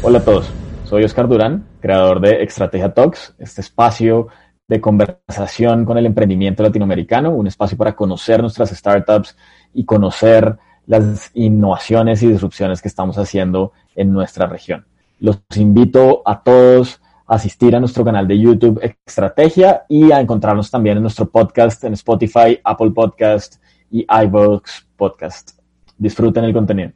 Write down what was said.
Hola a todos, soy Oscar Durán, creador de Estrategia Talks, este espacio de conversación con el emprendimiento latinoamericano, un espacio para conocer nuestras startups y conocer las innovaciones y disrupciones que estamos haciendo en nuestra región. Los invito a todos a asistir a nuestro canal de YouTube Estrategia y a encontrarnos también en nuestro podcast en Spotify, Apple Podcast y iVoox Podcast. Disfruten el contenido.